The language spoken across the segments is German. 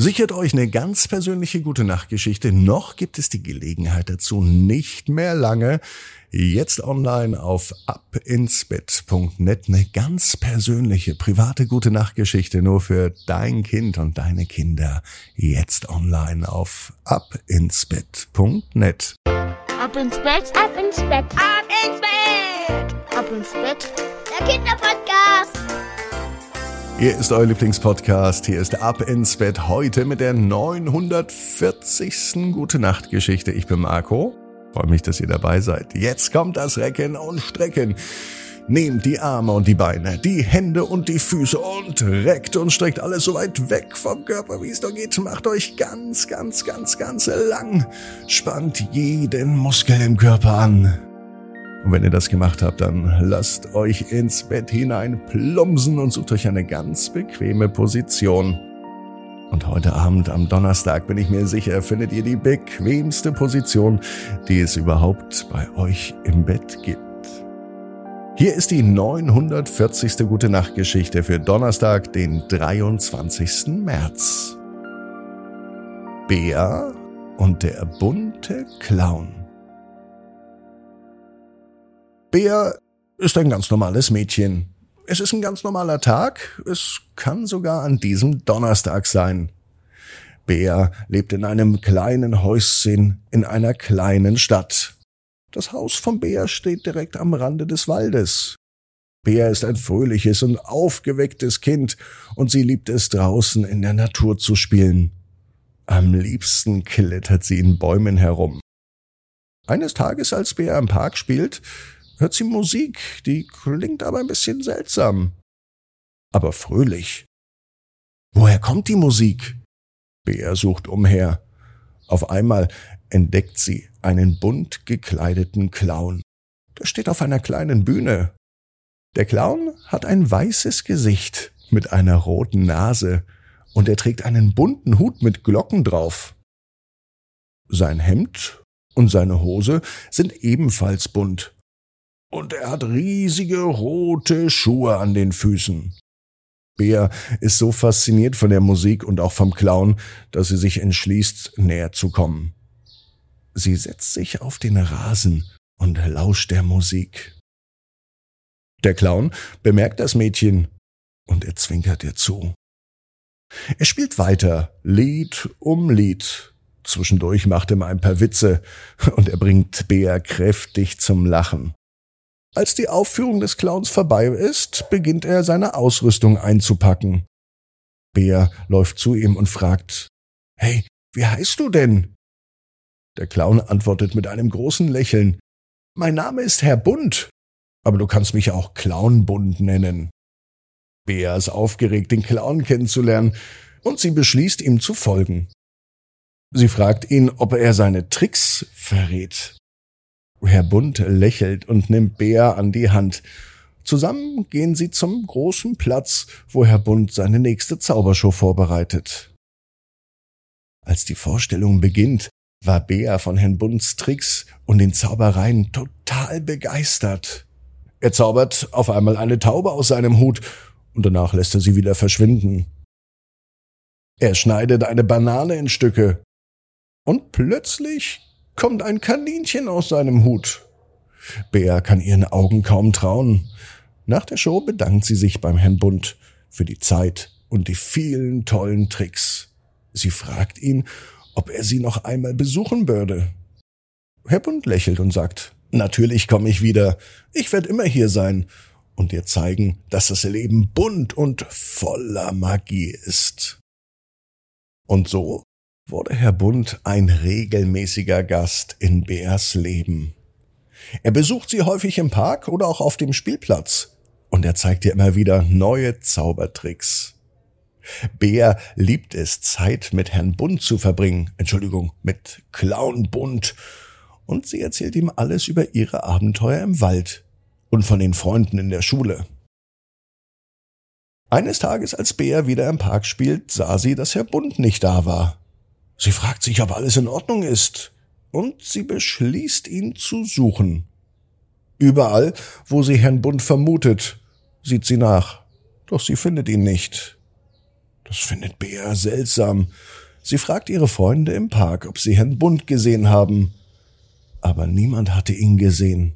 Sichert euch eine ganz persönliche gute Nachtgeschichte. Noch gibt es die Gelegenheit dazu nicht mehr lange. Jetzt online auf abinsbett.net eine ganz persönliche, private gute Nachtgeschichte nur für dein Kind und deine Kinder. Jetzt online auf abinsbett.net. Ab ins Bett, ab ins Bett, ab ins Bett, ab ins Bett. Der Kinderpodcast. Hier ist euer Lieblingspodcast. Hier ist Ab ins Bett heute mit der 940. Gute Nacht Geschichte. Ich bin Marco. Freue mich, dass ihr dabei seid. Jetzt kommt das Recken und Strecken. Nehmt die Arme und die Beine, die Hände und die Füße und reckt und streckt alles so weit weg vom Körper, wie es nur geht. Macht euch ganz, ganz, ganz, ganz lang. Spannt jeden Muskel im Körper an. Und wenn ihr das gemacht habt, dann lasst euch ins Bett hinein plumpsen und sucht euch eine ganz bequeme Position. Und heute Abend am Donnerstag bin ich mir sicher, findet ihr die bequemste Position, die es überhaupt bei euch im Bett gibt. Hier ist die 940. Gute Nacht Geschichte für Donnerstag, den 23. März. Bea und der bunte Clown. Bea ist ein ganz normales Mädchen. Es ist ein ganz normaler Tag. Es kann sogar an diesem Donnerstag sein. Bea lebt in einem kleinen Häuschen in einer kleinen Stadt. Das Haus von Bea steht direkt am Rande des Waldes. Bea ist ein fröhliches und aufgewecktes Kind und sie liebt es draußen in der Natur zu spielen. Am liebsten klettert sie in Bäumen herum. Eines Tages, als Bea im Park spielt, hört sie Musik, die klingt aber ein bisschen seltsam. Aber fröhlich. Woher kommt die Musik? Bea sucht umher. Auf einmal entdeckt sie einen bunt gekleideten Clown. Der steht auf einer kleinen Bühne. Der Clown hat ein weißes Gesicht mit einer roten Nase und er trägt einen bunten Hut mit Glocken drauf. Sein Hemd und seine Hose sind ebenfalls bunt und er hat riesige rote Schuhe an den Füßen. Bea ist so fasziniert von der Musik und auch vom Clown, dass sie sich entschließt, näher zu kommen. Sie setzt sich auf den Rasen und lauscht der Musik. Der Clown bemerkt das Mädchen und er zwinkert ihr zu. Er spielt weiter, Lied um Lied. Zwischendurch macht er mal ein paar Witze und er bringt Bea kräftig zum Lachen. Als die Aufführung des Clowns vorbei ist, beginnt er seine Ausrüstung einzupacken. Bea läuft zu ihm und fragt, Hey, wie heißt du denn? Der Clown antwortet mit einem großen Lächeln, Mein Name ist Herr Bunt, aber du kannst mich auch Clownbund nennen. Bea ist aufgeregt, den Clown kennenzulernen, und sie beschließt, ihm zu folgen. Sie fragt ihn, ob er seine Tricks verrät. Herr Bunt lächelt und nimmt Bea an die Hand. Zusammen gehen sie zum großen Platz, wo Herr Bunt seine nächste Zaubershow vorbereitet. Als die Vorstellung beginnt, war Bea von Herrn Bunts Tricks und den Zaubereien total begeistert. Er zaubert auf einmal eine Taube aus seinem Hut und danach lässt er sie wieder verschwinden. Er schneidet eine Banane in Stücke und plötzlich kommt ein Kaninchen aus seinem Hut. Bea kann ihren Augen kaum trauen. Nach der Show bedankt sie sich beim Herrn Bunt für die Zeit und die vielen tollen Tricks. Sie fragt ihn, ob er sie noch einmal besuchen würde. Herr Bunt lächelt und sagt, natürlich komme ich wieder. Ich werde immer hier sein und dir zeigen, dass das Leben bunt und voller Magie ist. Und so wurde Herr Bund ein regelmäßiger Gast in Beas Leben. Er besucht sie häufig im Park oder auch auf dem Spielplatz und er zeigt ihr immer wieder neue Zaubertricks. Bea liebt es, Zeit mit Herrn Bund zu verbringen, Entschuldigung, mit Clown Bund, und sie erzählt ihm alles über ihre Abenteuer im Wald und von den Freunden in der Schule. Eines Tages, als Bea wieder im Park spielt, sah sie, dass Herr Bund nicht da war. Sie fragt sich, ob alles in Ordnung ist, und sie beschließt, ihn zu suchen. Überall, wo sie Herrn Bund vermutet, sieht sie nach, doch sie findet ihn nicht. Das findet Bea seltsam. Sie fragt ihre Freunde im Park, ob sie Herrn Bund gesehen haben. Aber niemand hatte ihn gesehen.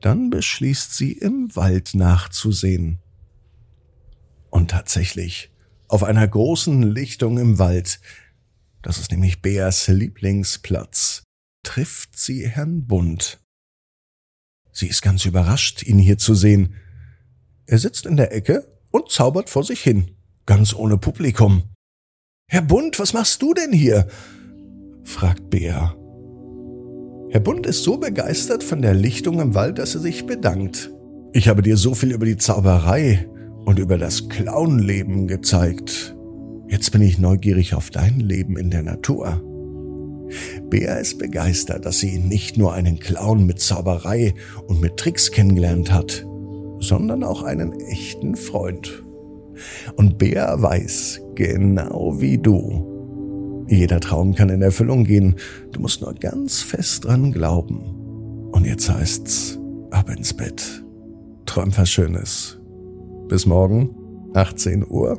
Dann beschließt sie, im Wald nachzusehen. Und tatsächlich, auf einer großen Lichtung im Wald, das ist nämlich Beas Lieblingsplatz, trifft sie Herrn Bund. Sie ist ganz überrascht, ihn hier zu sehen. Er sitzt in der Ecke und zaubert vor sich hin, ganz ohne Publikum. Herr Bund, was machst du denn hier? fragt Bea. Herr Bund ist so begeistert von der Lichtung im Wald, dass er sich bedankt. Ich habe dir so viel über die Zauberei und über das Clownleben gezeigt. Jetzt bin ich neugierig auf dein Leben in der Natur. Bea ist begeistert, dass sie nicht nur einen Clown mit Zauberei und mit Tricks kennengelernt hat, sondern auch einen echten Freund. Und Bea weiß, genau wie du, jeder Traum kann in Erfüllung gehen, du musst nur ganz fest dran glauben. Und jetzt heißt's, ab ins Bett. Träum was Schönes. Bis morgen, 18 Uhr,